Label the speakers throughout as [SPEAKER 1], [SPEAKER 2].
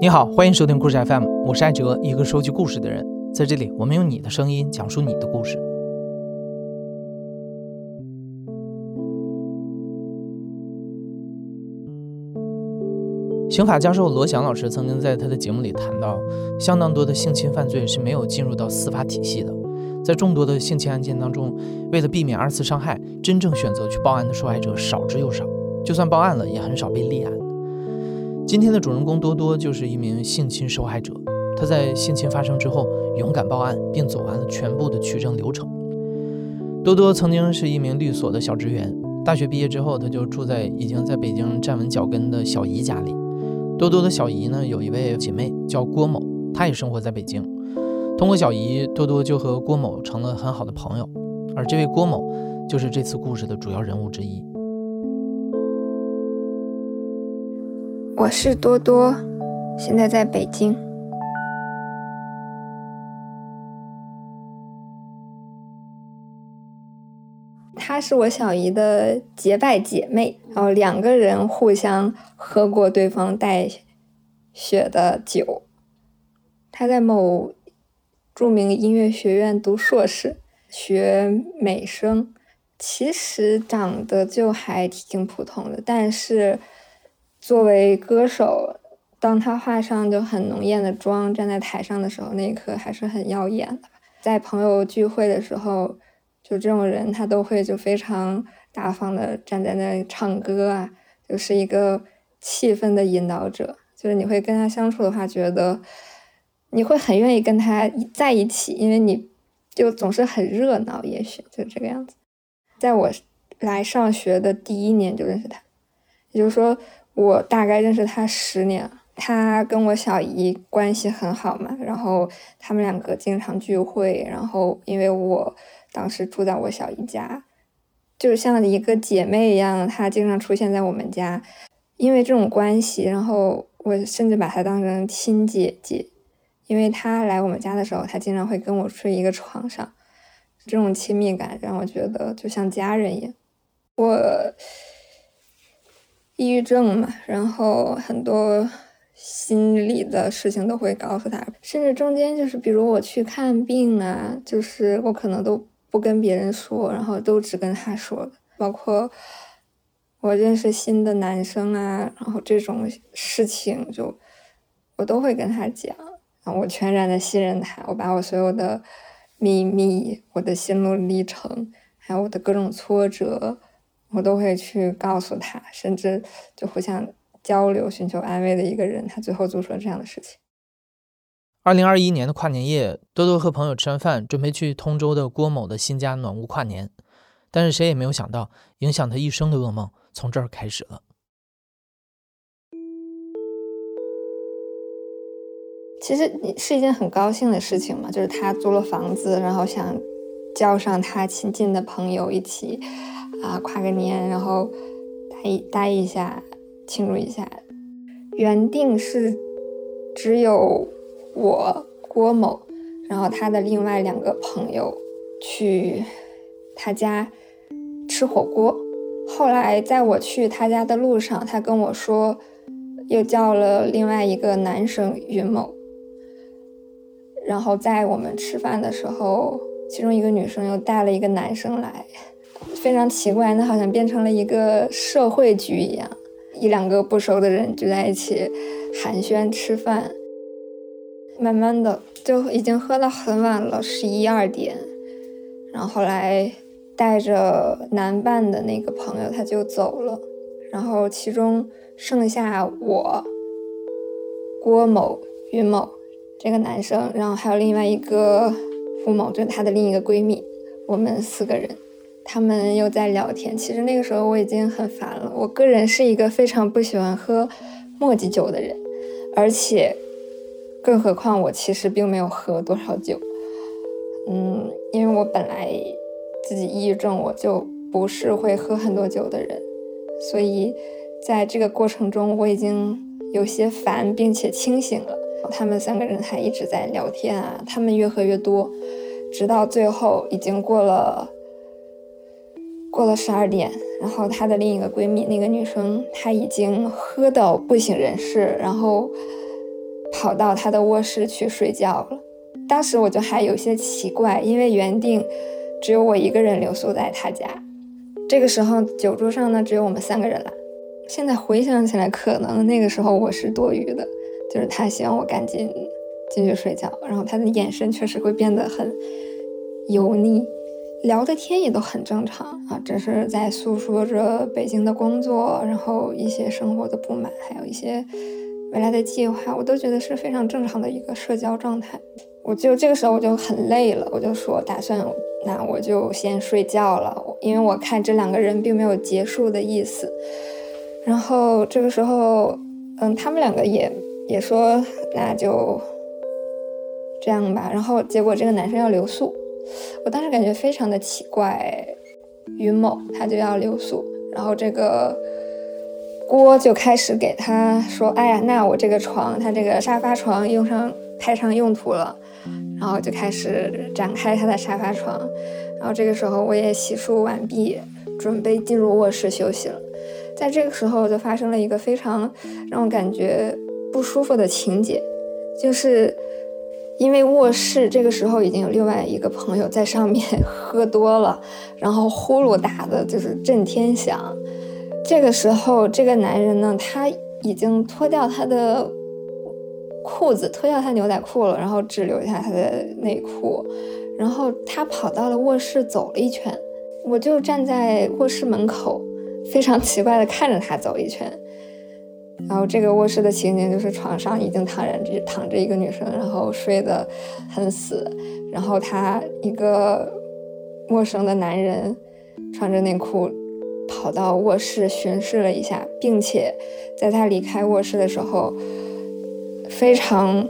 [SPEAKER 1] 你好，欢迎收听故事 FM，我是艾哲，一个收集故事的人。在这里，我们用你的声音讲述你的故事。刑法教授罗翔老师曾经在他的节目里谈到，相当多的性侵犯罪是没有进入到司法体系的。在众多的性侵案件当中，为了避免二次伤害，真正选择去报案的受害者少之又少，就算报案了，也很少被立案。今天的主人公多多就是一名性侵受害者，他在性侵发生之后勇敢报案，并走完了全部的取证流程。多多曾经是一名律所的小职员，大学毕业之后，他就住在已经在北京站稳脚跟的小姨家里。多多的小姨呢，有一位姐妹叫郭某，她也生活在北京。通过小姨，多多就和郭某成了很好的朋友，而这位郭某就是这次故事的主要人物之一。
[SPEAKER 2] 我是多多，现在在北京。是我小姨的结拜姐妹，然后两个人互相喝过对方带血的酒。她在某著名音乐学院读硕士，学美声，其实长得就还挺普通的，但是。作为歌手，当他化上就很浓艳的妆站在台上的时候，那一刻还是很耀眼的。在朋友聚会的时候，就这种人他都会就非常大方的站在那里唱歌啊，就是一个气氛的引导者。就是你会跟他相处的话，觉得你会很愿意跟他在一起，因为你就总是很热闹。也许就这个样子。在我来上学的第一年就认识他，也就是说。我大概认识他十年，他跟我小姨关系很好嘛，然后他们两个经常聚会，然后因为我当时住在我小姨家，就像一个姐妹一样，她经常出现在我们家，因为这种关系，然后我甚至把她当成亲姐姐，因为她来我们家的时候，她经常会跟我睡一个床上，这种亲密感让我觉得就像家人一样，我。抑郁症嘛，然后很多心理的事情都会告诉他，甚至中间就是，比如我去看病啊，就是我可能都不跟别人说，然后都只跟他说包括我认识新的男生啊，然后这种事情就我都会跟他讲，然后我全然的信任他，我把我所有的秘密、我的心路历程，还有我的各种挫折。我都会去告诉他，甚至就互相交流、寻求安慰的一个人，他最后做出了这样的事情。
[SPEAKER 1] 二零二一年的跨年夜，多多和朋友吃完饭，准备去通州的郭某的新家暖屋跨年，但是谁也没有想到，影响他一生的噩梦从这儿开始了。
[SPEAKER 2] 其实是一件很高兴的事情嘛，就是他租了房子，然后想叫上他亲近的朋友一起。啊，跨个年，然后待一待一下，庆祝一下。原定是只有我郭某，然后他的另外两个朋友去他家吃火锅。后来在我去他家的路上，他跟我说，又叫了另外一个男生云某。然后在我们吃饭的时候，其中一个女生又带了一个男生来。非常奇怪，那好像变成了一个社会局一样，一两个不熟的人聚在一起寒暄吃饭。慢慢的就已经喝到很晚了，十一二点。然后后来带着男伴的那个朋友他就走了，然后其中剩下我、郭某、云某这个男生，然后还有另外一个付某，就是他的另一个闺蜜，我们四个人。他们又在聊天。其实那个时候我已经很烦了。我个人是一个非常不喜欢喝墨迹酒的人，而且，更何况我其实并没有喝多少酒。嗯，因为我本来自己抑郁症，我就不是会喝很多酒的人，所以在这个过程中我已经有些烦，并且清醒了。他们三个人还一直在聊天啊，他们越喝越多，直到最后已经过了过了十二点。然后她的另一个闺蜜，那个女生，她已经喝到不省人事，然后跑到他的卧室去睡觉了。当时我就还有些奇怪，因为原定只有我一个人留宿在他家。这个时候酒桌上呢，只有我们三个人了。现在回想起来，可能那个时候我是多余的。就是他希望我赶紧进去睡觉，然后他的眼神确实会变得很油腻，聊的天也都很正常啊，只是在诉说着北京的工作，然后一些生活的不满，还有一些未来的计划，我都觉得是非常正常的一个社交状态。我就这个时候我就很累了，我就说打算那我就先睡觉了，因为我看这两个人并没有结束的意思。然后这个时候，嗯，他们两个也。也说那就这样吧，然后结果这个男生要留宿，我当时感觉非常的奇怪，云某他就要留宿，然后这个郭就开始给他说，哎呀，那我这个床，他这个沙发床用上派上用途了，然后就开始展开他的沙发床，然后这个时候我也洗漱完毕，准备进入卧室休息了，在这个时候就发生了一个非常让我感觉。不舒服的情节，就是因为卧室这个时候已经有另外一个朋友在上面 喝多了，然后呼噜打的就是震天响。这个时候，这个男人呢，他已经脱掉他的裤子，脱掉他牛仔裤了，然后只留下他的内裤，然后他跑到了卧室走了一圈，我就站在卧室门口，非常奇怪的看着他走一圈。然后这个卧室的情景就是床上已经躺着躺着一个女生，然后睡得很死，然后他一个陌生的男人穿着内裤跑到卧室巡视了一下，并且在他离开卧室的时候非常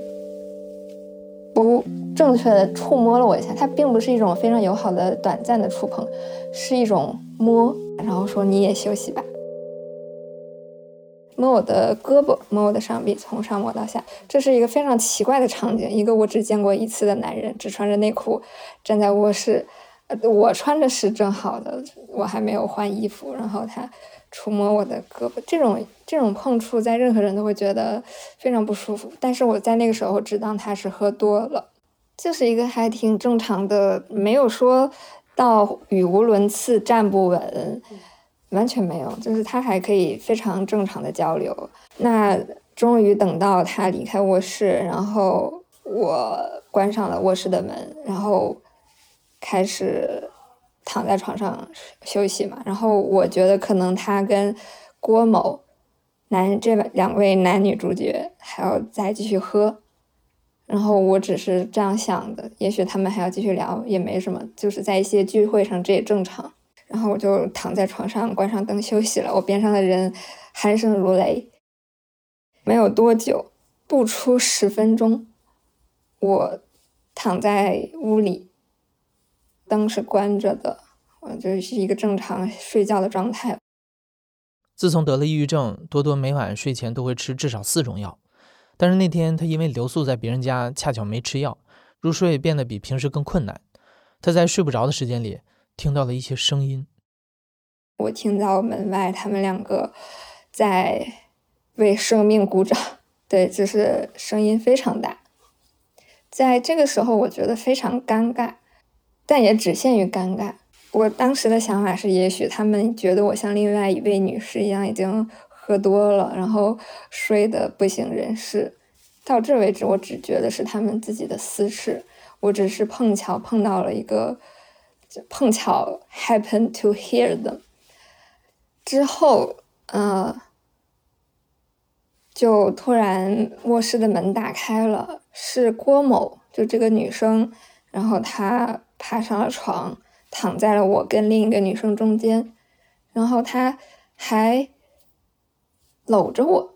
[SPEAKER 2] 不正确的触摸了我一下，他并不是一种非常友好的短暂的触碰，是一种摸，然后说你也休息吧。摸我的胳膊，摸我的上臂，从上摸到下，这是一个非常奇怪的场景。一个我只见过一次的男人，只穿着内裤站在卧室，呃我穿着是正好的，我还没有换衣服，然后他触摸我的胳膊，这种这种碰触在任何人都会觉得非常不舒服。但是我在那个时候只当他是喝多了，就是一个还挺正常的，没有说到语无伦次、站不稳。完全没有，就是他还可以非常正常的交流。那终于等到他离开卧室，然后我关上了卧室的门，然后开始躺在床上休息嘛。然后我觉得可能他跟郭某男这两位男女主角还要再继续喝，然后我只是这样想的。也许他们还要继续聊，也没什么，就是在一些聚会上这也正常。然后我就躺在床上，关上灯休息了。我边上的人鼾声如雷。没有多久，不出十分钟，我躺在屋里，灯是关着的，我就是一个正常睡觉的状态。
[SPEAKER 1] 自从得了抑郁症，多多每晚睡前都会吃至少四种药。但是那天他因为留宿在别人家，恰巧没吃药，入睡变得比平时更困难。他在睡不着的时间里。听到了一些声音，
[SPEAKER 2] 我听到门外他们两个在为生命鼓掌，对，就是声音非常大。在这个时候，我觉得非常尴尬，但也只限于尴尬。我当时的想法是，也许他们觉得我像另外一位女士一样已经喝多了，然后睡得不省人事。到这为止，我只觉得是他们自己的私事，我只是碰巧碰到了一个。碰巧 happen to hear them 之后，呃，就突然卧室的门打开了，是郭某，就这个女生，然后她爬上了床，躺在了我跟另一个女生中间，然后她还搂着我，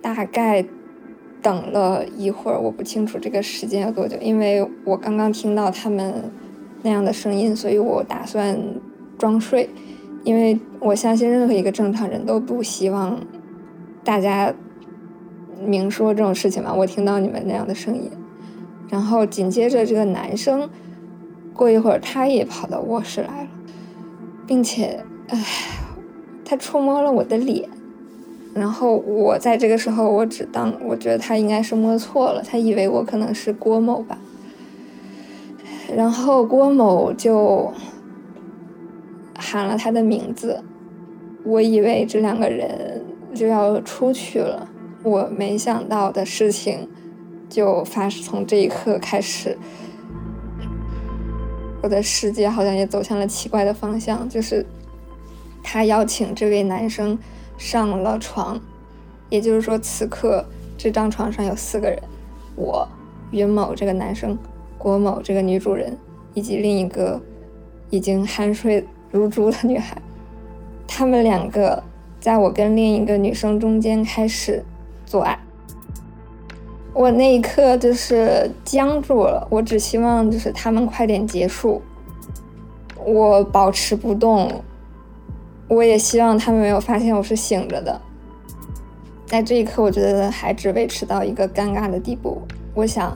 [SPEAKER 2] 大概等了一会儿，我不清楚这个时间有多久，因为我刚刚听到他们。那样的声音，所以我打算装睡，因为我相信任何一个正常人都不希望大家明说这种事情嘛，我听到你们那样的声音。然后紧接着这个男生，过一会儿他也跑到卧室来了，并且，唉，他触摸了我的脸。然后我在这个时候，我只当我觉得他应该是摸错了，他以为我可能是郭某吧。然后郭某就喊了他的名字，我以为这两个人就要出去了，我没想到的事情就发生，从这一刻开始，我的世界好像也走向了奇怪的方向，就是他邀请这位男生。上了床，也就是说，此刻这张床上有四个人：我、云某这个男生、郭某这个女主人，以及另一个已经酣睡如猪的女孩。他们两个在我跟另一个女生中间开始做爱。我那一刻就是僵住了，我只希望就是他们快点结束，我保持不动。我也希望他们没有发现我是醒着的。在这一刻，我觉得还只维持到一个尴尬的地步。我想，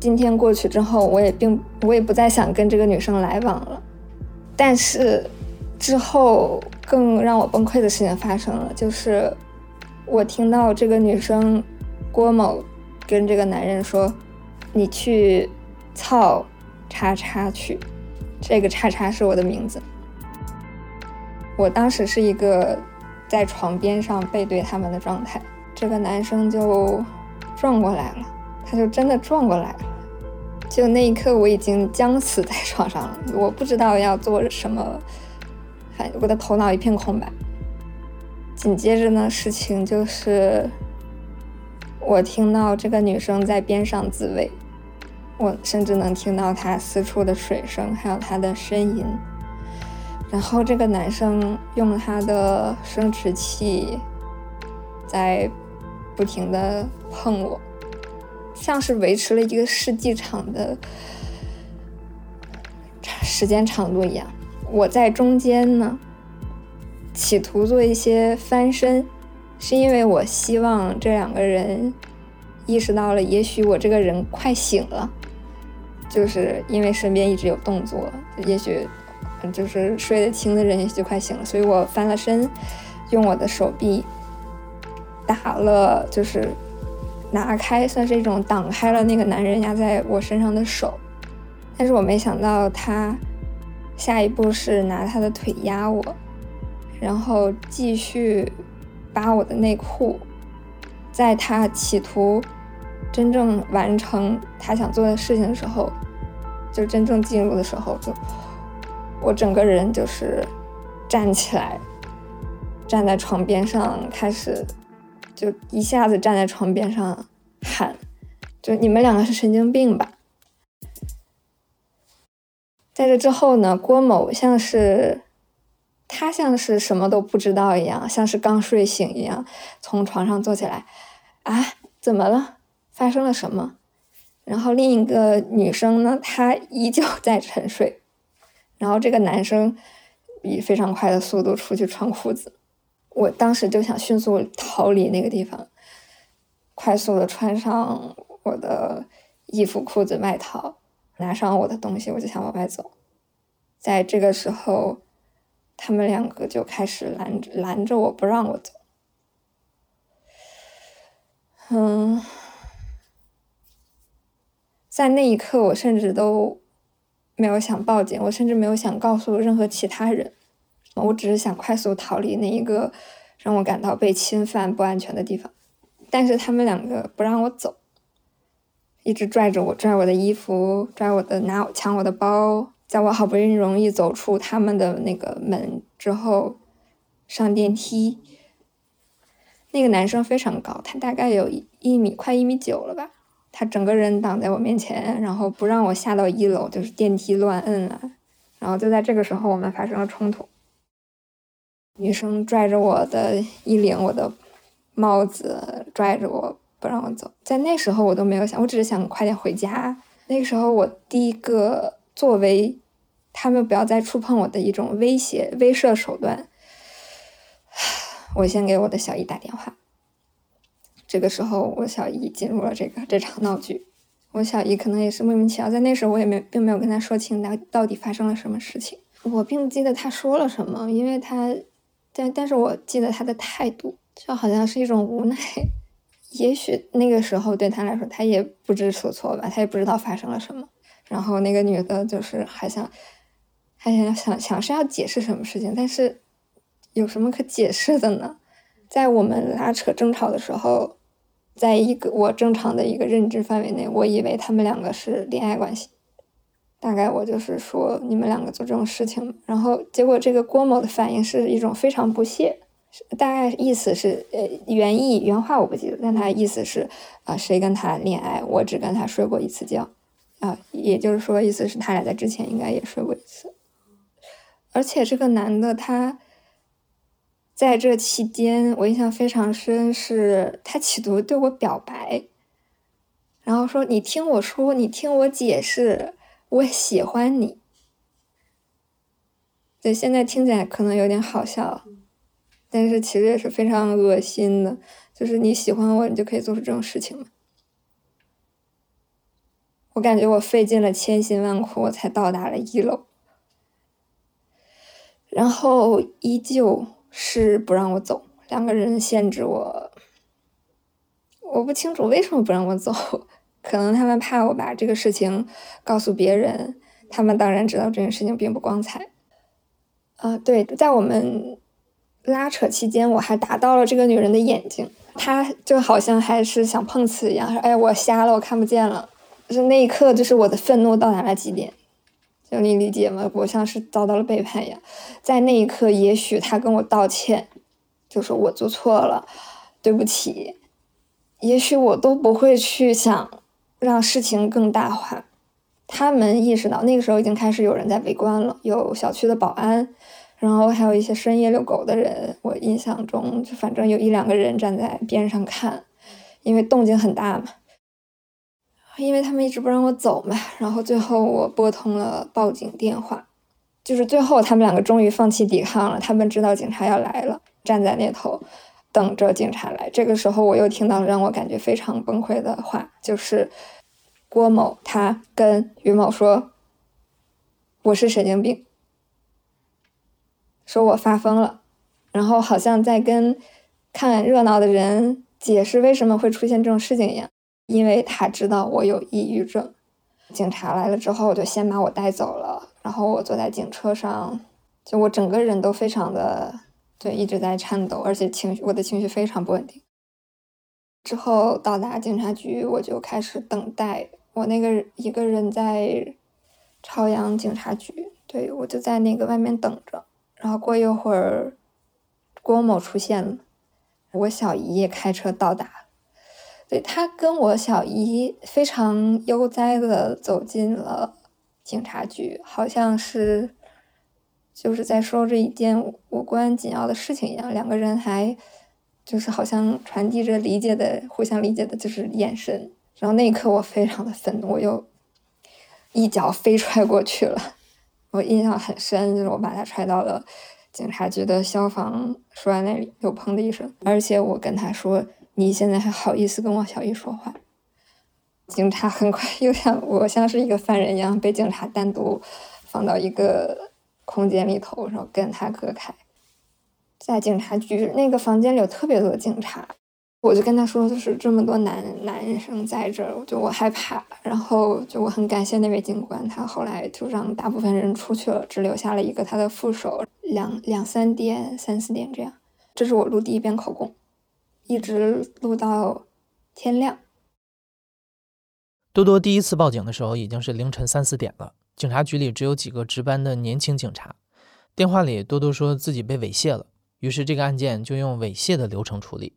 [SPEAKER 2] 今天过去之后，我也并我也不再想跟这个女生来往了。但是之后更让我崩溃的事情发生了，就是我听到这个女生郭某跟这个男人说：“你去操叉叉去。”这个叉叉是我的名字。我当时是一个在床边上背对他们的状态，这个男生就撞过来了，他就真的撞过来了。就那一刻，我已经僵死在床上了，我不知道要做什么，反我的头脑一片空白。紧接着呢，事情就是我听到这个女生在边上自慰，我甚至能听到她四处的水声，还有她的呻吟。然后这个男生用他的生殖器在不停的碰我，像是维持了一个世纪长的时间长度一样。我在中间呢，企图做一些翻身，是因为我希望这两个人意识到了，也许我这个人快醒了，就是因为身边一直有动作，也许。就是睡得轻的人也就快醒了，所以我翻了身，用我的手臂打了，就是拿开，算是一种挡开了那个男人压在我身上的手。但是我没想到他下一步是拿他的腿压我，然后继续扒我的内裤。在他企图真正完成他想做的事情的时候，就真正进入的时候就。我整个人就是站起来，站在床边上，开始就一下子站在床边上喊：“就你们两个是神经病吧？”在这之后呢，郭某像是他像是什么都不知道一样，像是刚睡醒一样，从床上坐起来：“啊，怎么了？发生了什么？”然后另一个女生呢，她依旧在沉睡。然后这个男生以非常快的速度出去穿裤子，我当时就想迅速逃离那个地方，快速的穿上我的衣服、裤子、外套，拿上我的东西，我就想往外走。在这个时候，他们两个就开始拦拦着我不让我走。嗯，在那一刻，我甚至都。没有想报警，我甚至没有想告诉任何其他人，我只是想快速逃离那一个让我感到被侵犯、不安全的地方。但是他们两个不让我走，一直拽着我，拽我的衣服，拽我的，拿抢我的包。在我好不容易走出他们的那个门之后，上电梯，那个男生非常高，他大概有一米，快一米九了吧。他整个人挡在我面前，然后不让我下到一楼，就是电梯乱摁了。然后就在这个时候，我们发生了冲突。女生拽着我的衣领，我的帽子，拽着我不让我走。在那时候，我都没有想，我只是想快点回家。那个时候，我第一个作为他们不要再触碰我的一种威胁、威慑手段，我先给我的小姨打电话。这个时候，我小姨进入了这个这场闹剧。我小姨可能也是莫名其妙，在那时候我也没并没有跟她说清到到底发生了什么事情。我并不记得她说了什么，因为她，但但是我记得他的态度就好像是一种无奈。也许那个时候对他来说，他也不知所措吧，他也不知道发生了什么。然后那个女的就是还想，还想想想是要解释什么事情，但是有什么可解释的呢？在我们拉扯争吵的时候。在一个我正常的一个认知范围内，我以为他们两个是恋爱关系。大概我就是说你们两个做这种事情，然后结果这个郭某的反应是一种非常不屑，大概意思是呃原意原话我不记得，但他意思是啊谁跟他恋爱，我只跟他睡过一次觉啊，也就是说意思是他俩在之前应该也睡过一次，而且这个男的他。在这期间，我印象非常深，是他企图对我表白，然后说：“你听我说，你听我解释，我喜欢你。”对，现在听起来可能有点好笑，但是其实也是非常恶心的。就是你喜欢我，你就可以做出这种事情吗？我感觉我费尽了千辛万苦，我才到达了一楼，然后依旧。是不让我走，两个人限制我。我不清楚为什么不让我走，可能他们怕我把这个事情告诉别人。他们当然知道这件事情并不光彩。啊，对，在我们拉扯期间，我还打到了这个女人的眼睛，她就好像还是想碰瓷一样，说：“哎，我瞎了，我看不见了。”就那一刻，就是我的愤怒到达了极点。就你理解吗？我像是遭到了背叛一样，在那一刻，也许他跟我道歉，就说我做错了，对不起。也许我都不会去想让事情更大化。他们意识到那个时候已经开始有人在围观了，有小区的保安，然后还有一些深夜遛狗的人。我印象中，就反正有一两个人站在边上看，因为动静很大嘛。因为他们一直不让我走嘛，然后最后我拨通了报警电话，就是最后他们两个终于放弃抵抗了。他们知道警察要来了，站在那头等着警察来。这个时候我又听到让我感觉非常崩溃的话，就是郭某他跟于某说：“我是神经病，说我发疯了。”然后好像在跟看热闹的人解释为什么会出现这种事情一样。因为他知道我有抑郁症，警察来了之后就先把我带走了，然后我坐在警车上，就我整个人都非常的对，一直在颤抖，而且情绪我的情绪非常不稳定。之后到达警察局，我就开始等待，我那个一个人在朝阳警察局，对我就在那个外面等着，然后过一会儿，郭某出现了，我小姨也开车到达。对他跟我小姨非常悠哉的走进了警察局，好像是就是在说着一件无关紧要的事情一样。两个人还就是好像传递着理解的、互相理解的，就是眼神。然后那一刻我非常的愤怒，我又一脚飞踹过去了。我印象很深，就是我把他踹到了警察局的消防栓那里，又砰的一声，而且我跟他说。你现在还好意思跟我小姨说话？警察很快又像我像是一个犯人一样被警察单独放到一个空间里头，然后跟他隔开。在警察局那个房间里有特别多警察，我就跟他说，就是这么多男男生在这儿，我就我害怕。然后就我很感谢那位警官，他后来就让大部分人出去了，只留下了一个他的副手。两两三点、三四点这样，这是我录第一遍口供。一直录到天亮。
[SPEAKER 1] 多多第一次报警的时候已经是凌晨三四点了，警察局里只有几个值班的年轻警察。电话里，多多说自己被猥亵了，于是这个案件就用猥亵的流程处理。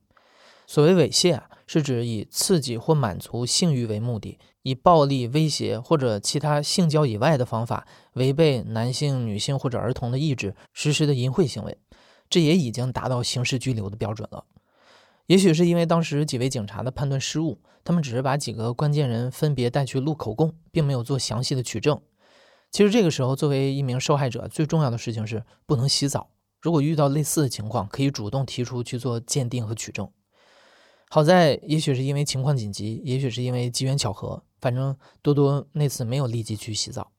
[SPEAKER 1] 所谓猥亵啊，是指以刺激或满足性欲为目的，以暴力、威胁或者其他性交以外的方法，违背男性、女性或者儿童的意志实施的淫秽行为。这也已经达到刑事拘留的标准了。也许是因为当时几位警察的判断失误，他们只是把几个关键人分别带去录口供，并没有做详细的取证。其实这个时候，作为一名受害者，最重要的事情是不能洗澡。如果遇到类似的情况，可以主动提出去做鉴定和取证。好在，也许是因为情况紧急，也许是因为机缘巧合，反正多多那次没有立即去洗澡。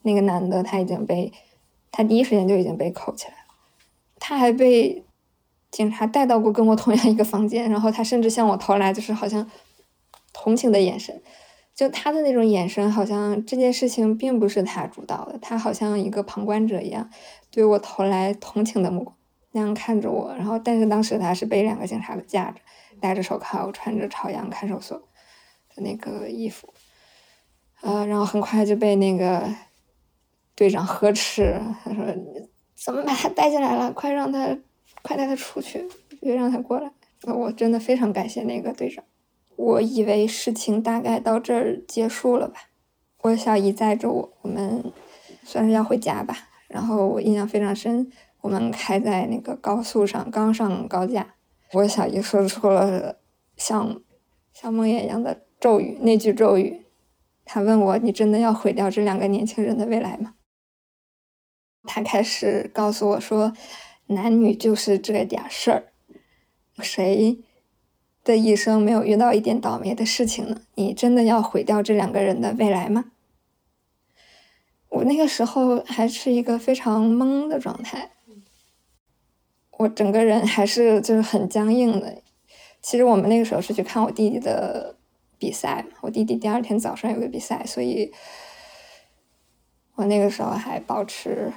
[SPEAKER 2] 那个男的他已经被，他第一时间就已经被扣起来了，他还被警察带到过跟我同样一个房间，然后他甚至向我投来就是好像同情的眼神，就他的那种眼神，好像这件事情并不是他主导的，他好像一个旁观者一样，对我投来同情的目光，那样看着我，然后但是当时他是被两个警察架着。戴着手铐，穿着朝阳看守所的那个衣服，呃，然后很快就被那个队长呵斥，他说：“怎么把他带进来了？快让他，快带他出去，别让他过来。”我真的非常感谢那个队长。我以为事情大概到这儿结束了吧。我小姨载着我，我们算是要回家吧。然后我印象非常深，我们开在那个高速上，刚上高架。我小姨说出了像像梦魇一样的咒语，那句咒语，她问我：“你真的要毁掉这两个年轻人的未来吗？”她开始告诉我说：“男女就是这点事儿，谁的一生没有遇到一点倒霉的事情呢？你真的要毁掉这两个人的未来吗？”我那个时候还是一个非常懵的状态。我整个人还是就是很僵硬的。其实我们那个时候是去看我弟弟的比赛，我弟弟第二天早上有个比赛，所以我那个时候还保持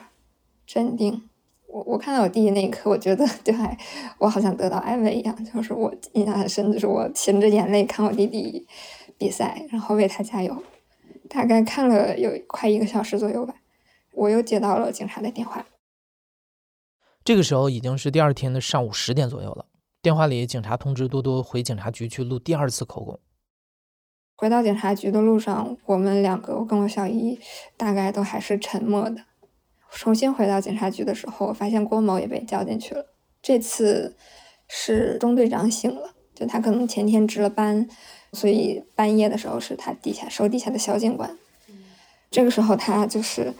[SPEAKER 2] 镇定。我我看到我弟弟那一刻，我觉得就还我好像得到安慰一样，就是我印象很深，就是我噙着眼泪看我弟弟比赛，然后为他加油。大概看了有快一个小时左右吧，我又接到了警察的电话。
[SPEAKER 1] 这个时候已经是第二天的上午十点左右了。电话里，警察通知多多回警察局去录第二次口供。
[SPEAKER 2] 回到警察局的路上，我们两个，我跟我小姨，大概都还是沉默的。重新回到警察局的时候，我发现郭某也被叫进去了。这次是中队长醒了，就他可能前天值了班，所以半夜的时候是他底下手底下的小警官。这个时候他就是。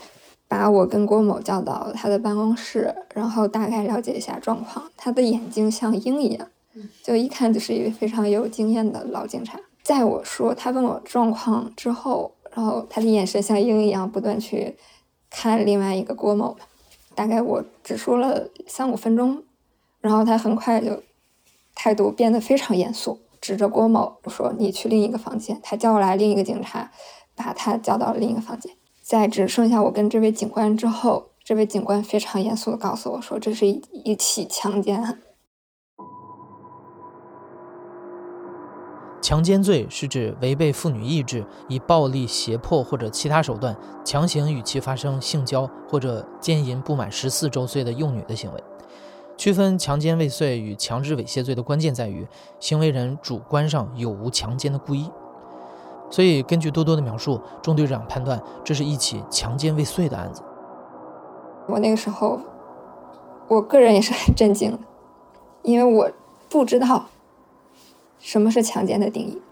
[SPEAKER 2] 把我跟郭某叫到他的办公室，然后大概了解一下状况。他的眼睛像鹰一样，就一看就是一位非常有经验的老警察。在我说他问我状况之后，然后他的眼神像鹰一样不断去看另外一个郭某。大概我只说了三五分钟，然后他很快就态度变得非常严肃，指着郭某说：“你去另一个房间。”他叫来另一个警察，把他叫到另一个房间。在只剩下我跟这位警官之后，这位警官非常严肃的告诉我说：“这是一一起强奸案。
[SPEAKER 1] 强奸罪是指违背妇女意志，以暴力、胁迫或者其他手段强行与其发生性交或者奸淫不满十四周岁的幼女的行为。区分强奸未遂与强制猥亵罪的关键在于，行为人主观上有无强奸的故意。”所以，根据多多的描述，中队长判断这是一起强奸未遂的案子。
[SPEAKER 2] 我那个时候，我个人也是很震惊的，因为我不知道什么是强奸的定义。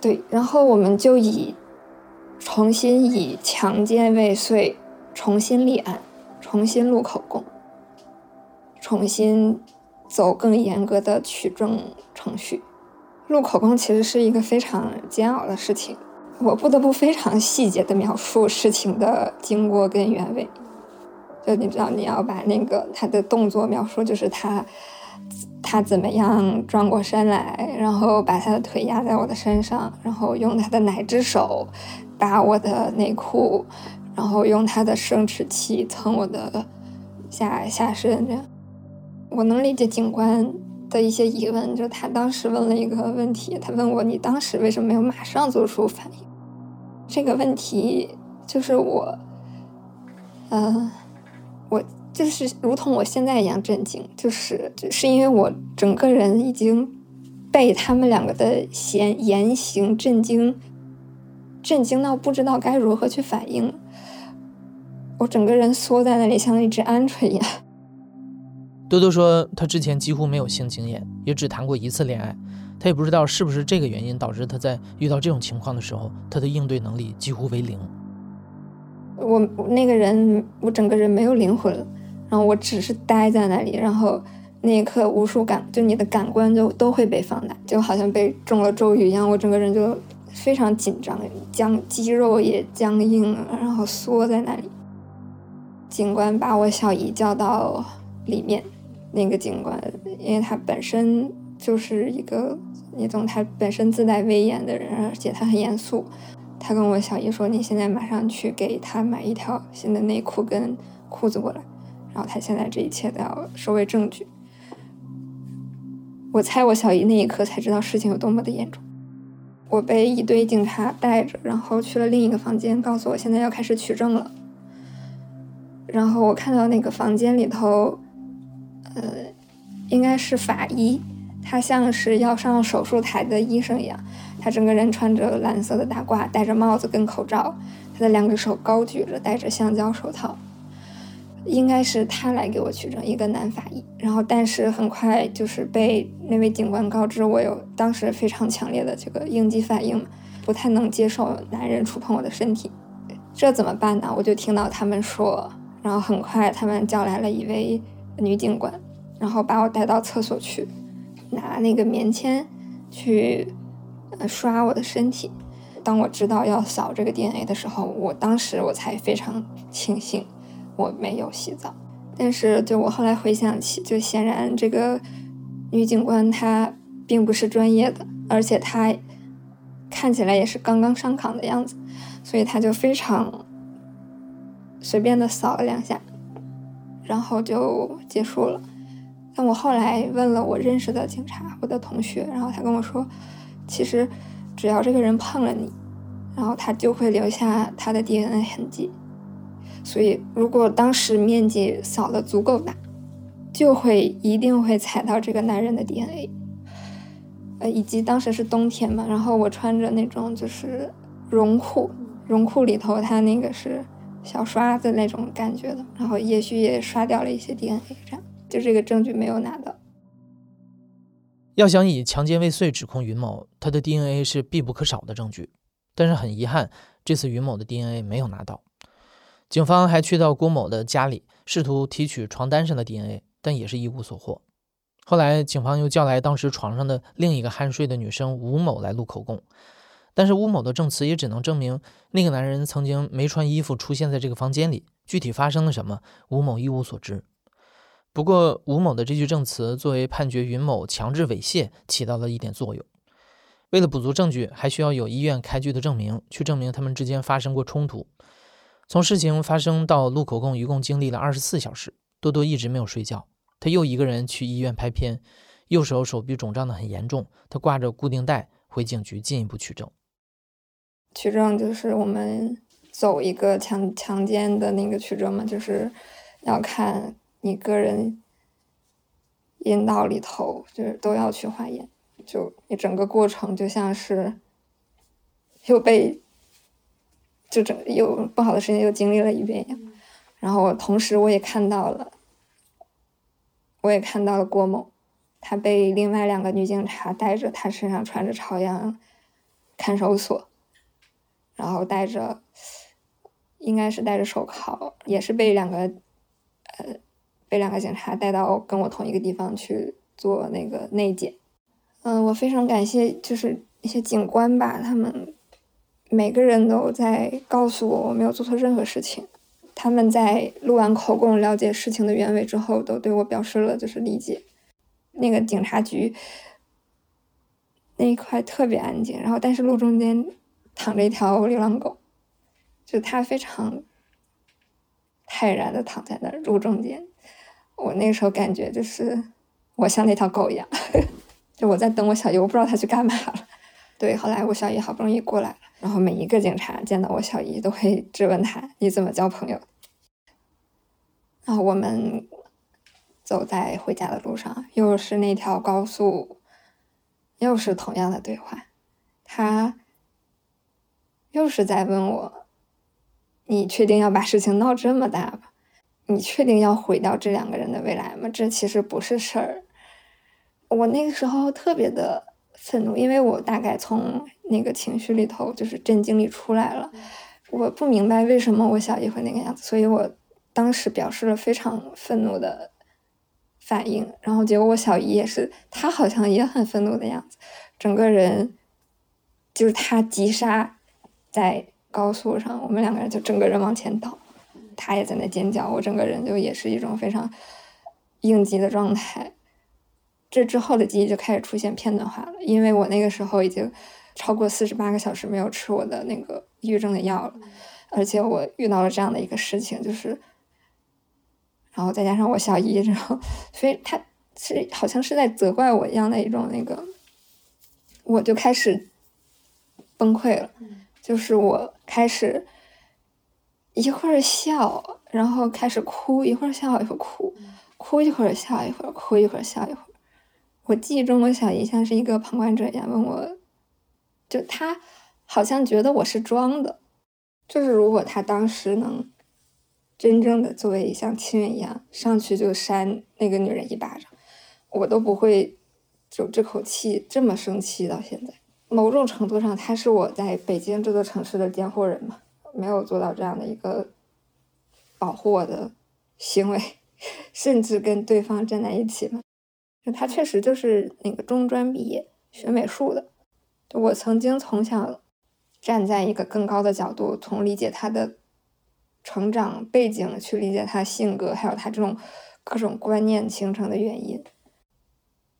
[SPEAKER 2] 对，然后我们就以重新以强奸未遂重新立案，重新录口供，重新走更严格的取证程序。录口供其实是一个非常煎熬的事情，我不得不非常细节的描述事情的经过跟原委。就你知道，你要把那个他的动作描述，就是他他怎么样转过身来，然后把他的腿压在我的身上，然后用他的哪只手把我的内裤，然后用他的生殖器蹭我的下下身，这样。我能理解警官。的一些疑问，就他当时问了一个问题，他问我你当时为什么没有马上做出反应？这个问题就是我，嗯，我就是如同我现在一样震惊，就是是因为我整个人已经被他们两个的言言行震惊，震惊到不知道该如何去反应，我整个人缩在那里，像一只鹌鹑一样。
[SPEAKER 1] 多多说，他之前几乎没有性经验，也只谈过一次恋爱。他也不知道是不是这个原因导致他在遇到这种情况的时候，他的应对能力几乎为零。
[SPEAKER 2] 我那个人，我整个人没有灵魂，然后我只是待在那里，然后那一刻，无数感就你的感官就都会被放大，就好像被中了咒语一样，我整个人就非常紧张，僵肌肉也僵硬了，然后缩在那里。警官把我小姨叫到里面，那个警官，因为他本身就是一个那种他本身自带威严的人，而且他很严肃。他跟我小姨说：“你现在马上去给他买一条新的内裤跟裤子过来，然后他现在这一切都要收为证据。”我猜我小姨那一刻才知道事情有多么的严重。我被一堆警察带着，然后去了另一个房间，告诉我现在要开始取证了。然后我看到那个房间里头，呃，应该是法医，他像是要上手术台的医生一样，他整个人穿着蓝色的大褂，戴着帽子跟口罩，他的两个手高举着，戴着橡胶手套。应该是他来给我取证，一个男法医。然后，但是很快就是被那位警官告知，我有当时非常强烈的这个应激反应，不太能接受男人触碰我的身体。这怎么办呢？我就听到他们说，然后很快他们叫来了一位女警官，然后把我带到厕所去，拿那个棉签去呃刷我的身体。当我知道要扫这个 DNA 的时候，我当时我才非常庆幸。我没有洗澡，但是就我后来回想起，就显然这个女警官她并不是专业的，而且她看起来也是刚刚上岗的样子，所以她就非常随便的扫了两下，然后就结束了。但我后来问了我认识的警察，我的同学，然后他跟我说，其实只要这个人碰了你，然后他就会留下他的 DNA 痕迹。所以，如果当时面积扫的足够大，就会一定会踩到这个男人的 DNA。呃，以及当时是冬天嘛，然后我穿着那种就是绒裤，绒裤里头它那个是小刷子那种感觉的，然后也许也刷掉了一些 DNA，这样就这个证据没有拿到。
[SPEAKER 1] 要想以强奸未遂指控云某，他的 DNA 是必不可少的证据，但是很遗憾，这次云某的 DNA 没有拿到。警方还去到郭某的家里，试图提取床单上的 DNA，但也是一无所获。后来，警方又叫来当时床上的另一个酣睡的女生吴某来录口供，但是吴某的证词也只能证明那个男人曾经没穿衣服出现在这个房间里，具体发生了什么，吴某一无所知。不过，吴某的这句证词作为判决云某强制猥亵起到了一点作用。为了补足证据，还需要有医院开具的证明，去证明他们之间发生过冲突。从事情发生到录口供，一共经历了二十四小时。多多一直没有睡觉，他又一个人去医院拍片，右手手臂肿胀的很严重，他挂着固定带回警局进一步取证。
[SPEAKER 2] 取证就是我们走一个强强奸的那个取证嘛，就是要看你个人阴道里头，就是都要去化验，就你整个过程就像是又被。就整又不好的事情又经历了一遍然后同时我也看到了，我也看到了郭某，他被另外两个女警察带着，他身上穿着朝阳看守所，然后带着，应该是戴着手铐，也是被两个，呃，被两个警察带到跟我同一个地方去做那个内检。嗯，我非常感谢，就是一些警官吧，他们。每个人都在告诉我我没有做错任何事情。他们在录完口供、了解事情的原委之后，都对我表示了就是理解。那个警察局那一块特别安静，然后但是路中间躺着一条流浪狗，就它非常泰然的躺在那儿路中间。我那个时候感觉就是我像那条狗一样，就我在等我小姨，我不知道它去干嘛了。对，后来我小姨好不容易过来了。然后每一个警察见到我小姨都会质问他：“你怎么交朋友？”然后我们走在回家的路上，又是那条高速，又是同样的对话。他又是在问我：“你确定要把事情闹这么大吗？你确定要毁掉这两个人的未来吗？这其实不是事儿。”我那个时候特别的。愤怒，因为我大概从那个情绪里头，就是震惊里出来了。我不明白为什么我小姨会那个样子，所以我当时表示了非常愤怒的反应，然后结果我小姨也是，她好像也很愤怒的样子，整个人就是她急刹在高速上，我们两个人就整个人往前倒，她也在那尖叫，我整个人就也是一种非常应激的状态。这之后的记忆就开始出现片段化了，因为我那个时候已经超过四十八个小时没有吃我的那个抑郁症的药了，而且我遇到了这样的一个事情，就是，然后再加上我小姨，然后，所以他是好像是在责怪我一样的一种那个，我就开始崩溃了，就是我开始一会儿笑，然后开始哭，一会儿笑一会儿哭，哭一会儿笑一会儿哭一会儿笑一会儿。我记忆中，我小姨像是一个旁观者一样问我，就她好像觉得我是装的，就是如果她当时能真正的作为像亲人一样上去就扇那个女人一巴掌，我都不会就这口气这么生气到现在。某种程度上，她是我在北京这座城市的监护人嘛，没有做到这样的一个保护我的行为，甚至跟对方站在一起嘛。他确实就是那个中专毕业学美术的，我曾经从小站在一个更高的角度，从理解他的成长背景去理解他性格，还有他这种各种观念形成的原因，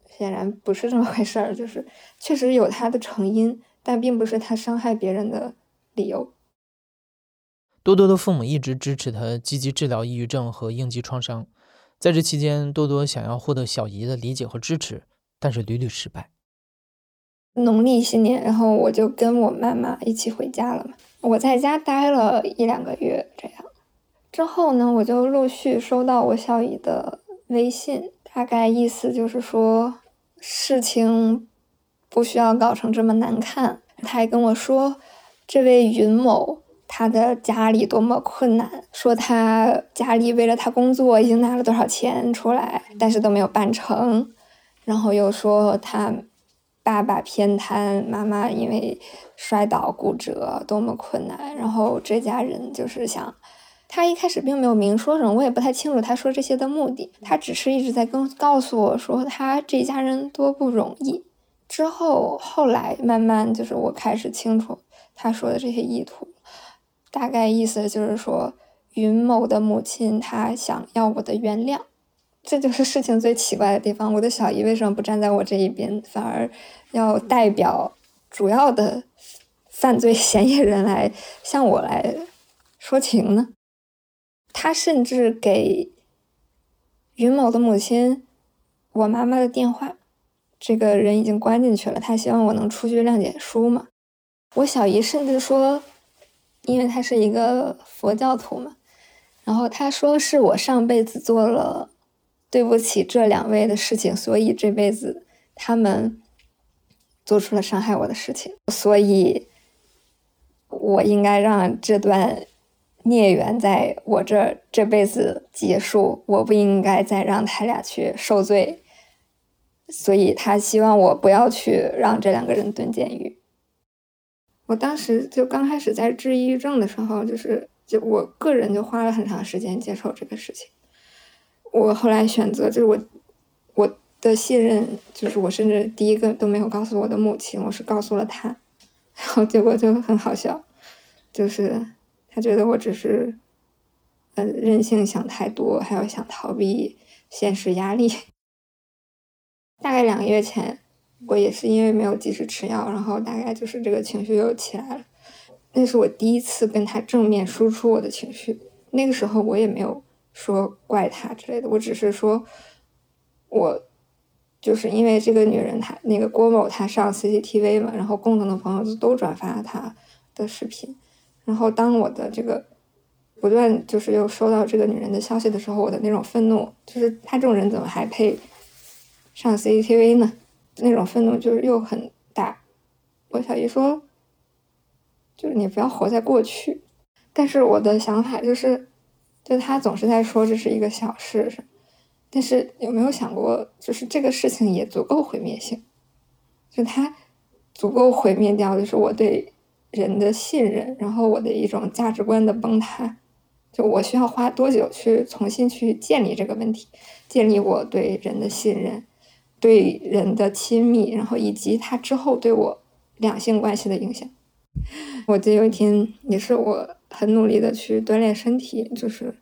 [SPEAKER 2] 显然不是这么回事儿，就是确实有他的成因，但并不是他伤害别人的理由。
[SPEAKER 1] 多多的父母一直支持他积极治疗抑郁症和应激创伤。在这期间，多多想要获得小姨的理解和支持，但是屡屡失败。
[SPEAKER 2] 农历新年，然后我就跟我妈妈一起回家了嘛。我在家待了一两个月，这样之后呢，我就陆续收到我小姨的微信，大概意思就是说事情不需要搞成这么难看。她还跟我说，这位云某。他的家里多么困难，说他家里为了他工作已经拿了多少钱出来，但是都没有办成。然后又说他爸爸偏瘫，妈妈因为摔倒骨折，多么困难。然后这家人就是想，他一开始并没有明说什么，我也不太清楚他说这些的目的。他只是一直在跟告诉我说他这家人多不容易。之后后来慢慢就是我开始清楚他说的这些意图。大概意思就是说，云某的母亲她想要我的原谅，这就是事情最奇怪的地方。我的小姨为什么不站在我这一边，反而要代表主要的犯罪嫌疑人来向我来说情呢？他甚至给云某的母亲我妈妈的电话，这个人已经关进去了。他希望我能出具谅解书嘛？我小姨甚至说。因为他是一个佛教徒嘛，然后他说是我上辈子做了对不起这两位的事情，所以这辈子他们做出了伤害我的事情，所以我应该让这段孽缘在我这这辈子结束，我不应该再让他俩去受罪，所以他希望我不要去让这两个人蹲监狱。我当时就刚开始在治抑郁症的时候，就是就我个人就花了很长时间接受这个事情。我后来选择就是我我的信任，就是我甚至第一个都没有告诉我的母亲，我是告诉了他，然后结果就很好笑，就是他觉得我只是呃任性想太多，还有想逃避现实压力。大概两个月前。我也是因为没有及时吃药，然后大概就是这个情绪又起来了。那是我第一次跟他正面输出我的情绪。那个时候我也没有说怪他之类的，我只是说，我就是因为这个女人，她那个郭某她上 CCTV 嘛，然后共同的朋友就都转发了她的视频。然后当我的这个不断就是又收到这个女人的消息的时候，我的那种愤怒，就是她这种人怎么还配上 CCTV 呢？那种愤怒就是又很大，我小姨说，就是你不要活在过去。但是我的想法就是，就他总是在说这是一个小事，但是有没有想过，就是这个事情也足够毁灭性，就他足够毁灭掉，就是我对人的信任，然后我的一种价值观的崩塌，就我需要花多久去重新去建立这个问题，建立我对人的信任，对人的亲密，然后以及他之后对我两性关系的影响。我记得有一天也是我很努力的去锻炼身体，就是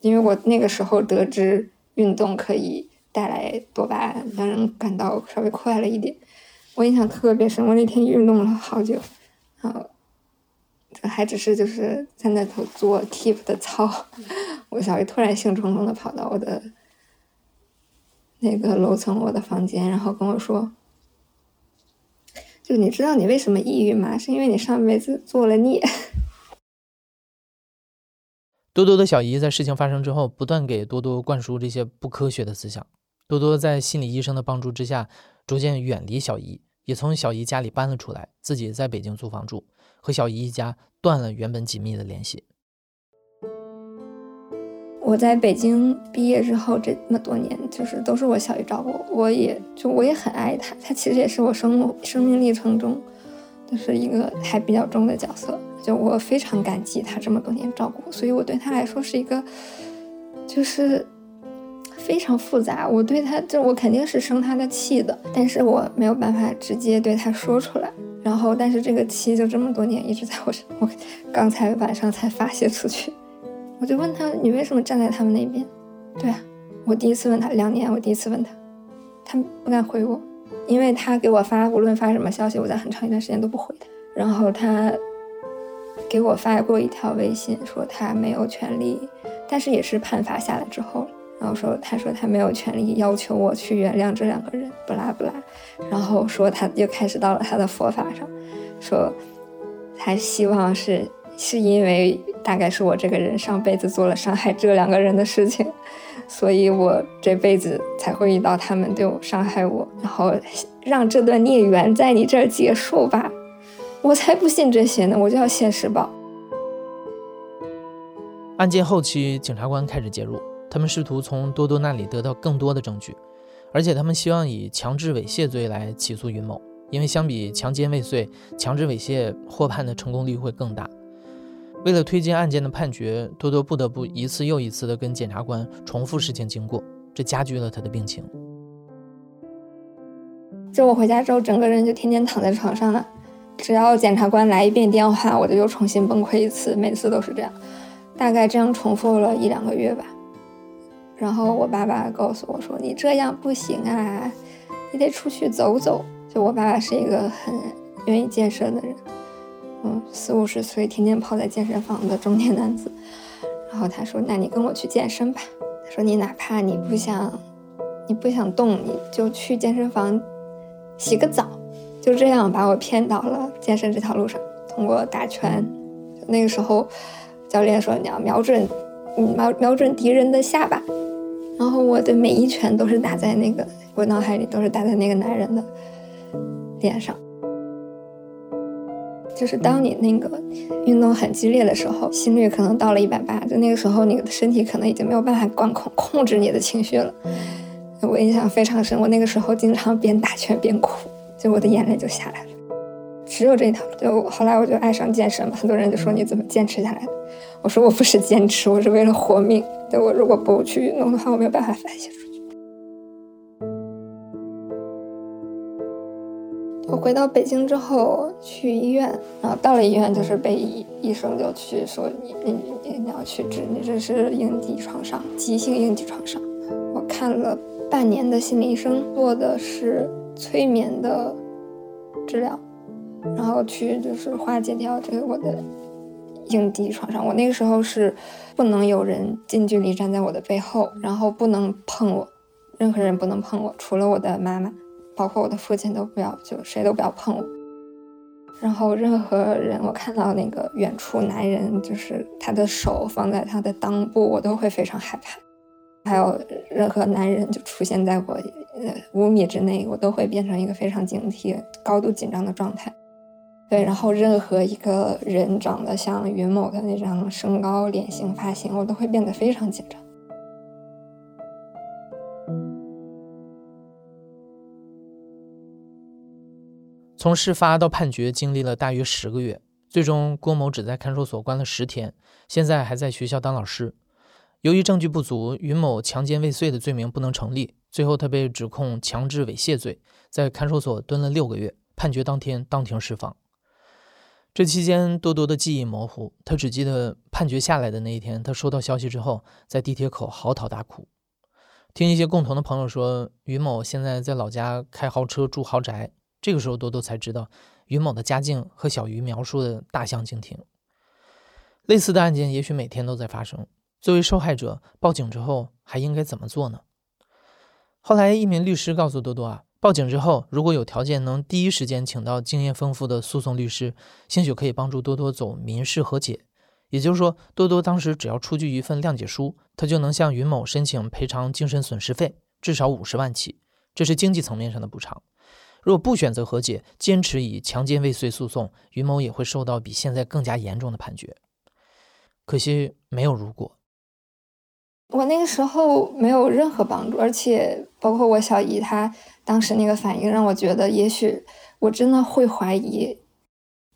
[SPEAKER 2] 因为我那个时候得知运动可以带来多巴胺，让人感到稍微快乐一点。我印象特别深，我那天运动了好久，然后。还只是就是在那头做 keep 的操，我小姨突然兴冲冲的跑到我的那个楼层我的房间，然后跟我说：“就你知道你为什么抑郁吗？是因为你上辈子做了孽。”
[SPEAKER 1] 多多的小姨在事情发生之后，不断给多多灌输这些不科学的思想。多多在心理医生的帮助之下，逐渐远离小姨，也从小姨家里搬了出来，自己在北京租房住。和小姨一家断了原本紧密的联系。
[SPEAKER 2] 我在北京毕业之后这么多年，就是都是我小姨照顾，我也就我也很爱她，她其实也是我生生命历程中，就是一个还比较重的角色，就我非常感激她这么多年照顾，所以我对她来说是一个，就是非常复杂。我对她，就我肯定是生她的气的，但是我没有办法直接对她说出来。然后，但是这个气就这么多年一直在我身，我刚才晚上才发泄出去。我就问他，你为什么站在他们那边？对啊，我第一次问他，两年我第一次问他，他不敢回我，因为他给我发无论发什么消息，我在很长一段时间都不回他。然后他给我发过一条微信，说他没有权利，但是也是判罚下来之后。然后说，他说他没有权利要求我去原谅这两个人，不拉不拉。然后说他又开始到了他的佛法上，说他希望是是因为大概是我这个人上辈子做了伤害这两个人的事情，所以我这辈子才会遇到他们对我伤害我，然后让这段孽缘在你这儿结束吧。我才不信这些呢，我就要现实报。
[SPEAKER 1] 案件后期，检察官开始介入。他们试图从多多那里得到更多的证据，而且他们希望以强制猥亵罪来起诉云某，因为相比强奸未遂，强制猥亵获判的成功率会更大。为了推进案件的判决，多多不得不一次又一次地跟检察官重复事情经过，这加剧了他的病情。
[SPEAKER 2] 就我回家之后，整个人就天天躺在床上了，只要检察官来一遍电话，我就又重新崩溃一次，每次都是这样，大概这样重复了一两个月吧。然后我爸爸告诉我说：“你这样不行啊，你得出去走走。”就我爸爸是一个很愿意健身的人，嗯，四五十岁天天泡在健身房的中年男子。然后他说：“那你跟我去健身吧。”他说：“你哪怕你不想，你不想动，你就去健身房洗个澡。”就这样把我骗到了健身这条路上。通过打拳，那个时候教练说：“你要瞄准，瞄瞄准敌人的下巴。”然后我的每一拳都是打在那个，我脑海里都是打在那个男人的脸上。就是当你那个运动很激烈的时候，心率可能到了一百八，就那个时候你的身体可能已经没有办法管控控制你的情绪了。我印象非常深，我那个时候经常边打拳边哭，就我的眼泪就下来了。只有这一条，就后来我就爱上健身嘛，很多人就说你怎么坚持下来的？我说我不是坚持，我是为了活命。对我如果不去运动的话，我没有办法发泄出我回到北京之后去医院，然后到了医院就是被医医生就去说你你你你要去治，你这是应激创伤，急性应激创伤。我看了半年的心理医生，做的是催眠的治疗。然后去就是化解掉这个我的应激创伤。我那个时候是不能有人近距离站在我的背后，然后不能碰我，任何人不能碰我，除了我的妈妈，包括我的父亲都不要，就谁都不要碰我。然后任何人，我看到那个远处男人，就是他的手放在他的裆部，我都会非常害怕。还有任何男人就出现在我呃五米之内，我都会变成一个非常警惕、高度紧张的状态。对，然后任何一个人长得像云某的那张身高、脸型、发型，我都会变得非常紧张。
[SPEAKER 1] 从事发到判决经历了大约十个月，最终，郭某只在看守所关了十天，现在还在学校当老师。由于证据不足，云某强奸未遂的罪名不能成立，最后他被指控强制猥亵罪，在看守所蹲了六个月。判决当天，当庭释放。这期间，多多的记忆模糊，他只记得判决下来的那一天，他收到消息之后，在地铁口嚎啕大哭。听一些共同的朋友说，云某现在在老家开豪车住豪宅。这个时候，多多才知道。于某的家境和小鱼描述的大相径庭。类似的案件也许每天都在发生。作为受害者，报警之后还应该怎么做呢？后来，一名律师告诉多多啊，报警之后，如果有条件能第一时间请到经验丰富的诉讼律师，兴许可以帮助多多走民事和解。也就是说，多多当时只要出具一份谅解书，他就能向云某申请赔偿精神损失费，至少五十万起，这是经济层面上的补偿。若不选择和解，坚持以强奸未遂诉讼，于某也会受到比现在更加严重的判决。可惜没有如果。
[SPEAKER 2] 我那个时候没有任何帮助，而且包括我小姨她当时那个反应，让我觉得也许我真的会怀疑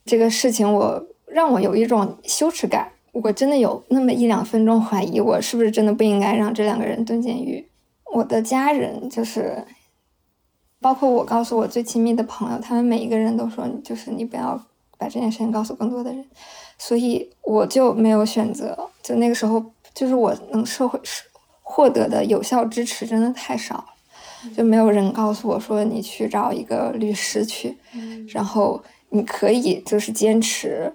[SPEAKER 2] 这个事情，我让我有一种羞耻感。我真的有那么一两分钟怀疑，我是不是真的不应该让这两个人蹲监狱。我的家人就是。包括我告诉我最亲密的朋友，他们每一个人都说，就是你不要把这件事情告诉更多的人，所以我就没有选择。就那个时候，就是我能社会获得的有效支持真的太少了，就没有人告诉我说你去找一个律师去，然后你可以就是坚持。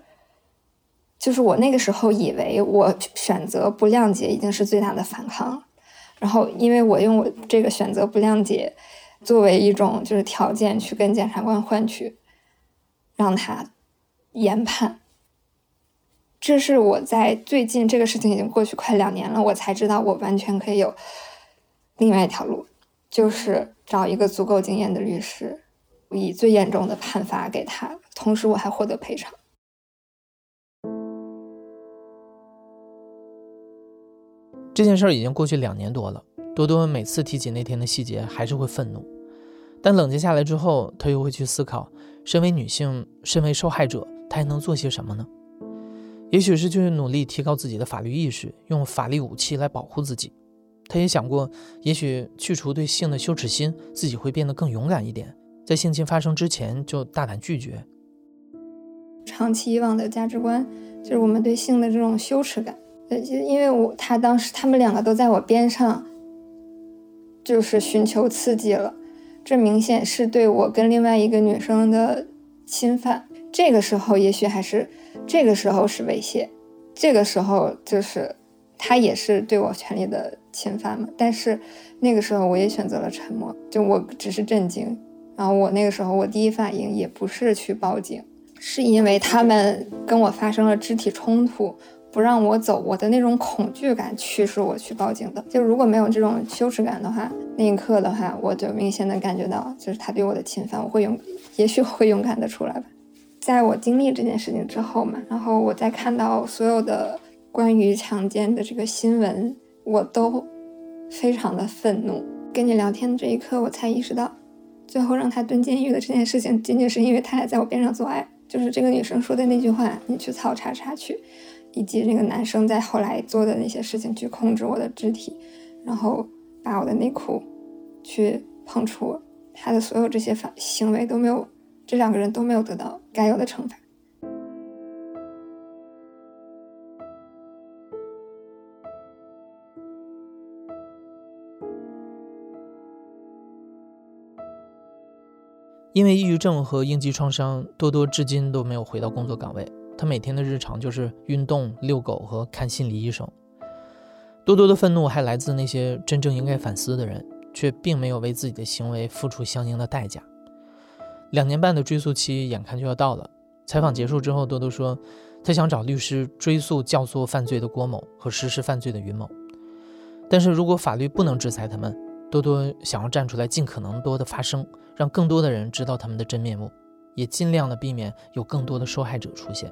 [SPEAKER 2] 就是我那个时候以为我选择不谅解已经是最大的反抗，然后因为我用我这个选择不谅解。作为一种就是条件去跟检察官换取，让他研判。这是我在最近这个事情已经过去快两年了，我才知道我完全可以有另外一条路，就是找一个足够经验的律师，以最严重的判罚给他，同时我还获得赔偿。
[SPEAKER 1] 这件事儿已经过去两年多了，多多每次提起那天的细节，还是会愤怒。但冷静下来之后，他又会去思考：身为女性，身为受害者，她还能做些什么呢？也许是去努力提高自己的法律意识，用法律武器来保护自己。他也想过，也许去除对性的羞耻心，自己会变得更勇敢一点，在性侵发生之前就大胆拒绝。
[SPEAKER 2] 长期以往的价值观就是我们对性的这种羞耻感。呃，因为我他当时他们两个都在我边上，就是寻求刺激了。这明显是对我跟另外一个女生的侵犯。这个时候，也许还是这个时候是猥亵，这个时候就是他也是对我权利的侵犯嘛。但是那个时候，我也选择了沉默，就我只是震惊。然后我那个时候，我第一反应也不是去报警，是因为他们跟我发生了肢体冲突。不让我走，我的那种恐惧感驱使我去报警的。就如果没有这种羞耻感的话，那一刻的话，我就明显的感觉到，就是他对我的侵犯，我会勇，也许会勇敢的出来吧。在我经历这件事情之后嘛，然后我再看到所有的关于强奸的这个新闻，我都非常的愤怒。跟你聊天的这一刻，我才意识到，最后让他蹲监狱的这件事情，仅仅是因为他还在我边上做爱。就是这个女生说的那句话：“你去草叉叉去。”以及那个男生在后来做的那些事情，去控制我的肢体，然后把我的内裤去碰触，他的所有这些反行为都没有，这两个人都没有得到该有的惩罚。
[SPEAKER 1] 因为抑郁症和应激创伤，多多至今都没有回到工作岗位。他每天的日常就是运动、遛狗和看心理医生。多多的愤怒还来自那些真正应该反思的人，却并没有为自己的行为付出相应的代价。两年半的追诉期眼看就要到了。采访结束之后，多多说，他想找律师追诉教唆犯罪的郭某和实施犯罪的云某。但是如果法律不能制裁他们，多多想要站出来，尽可能多的发声，让更多的人知道他们的真面目，也尽量的避免有更多的受害者出现。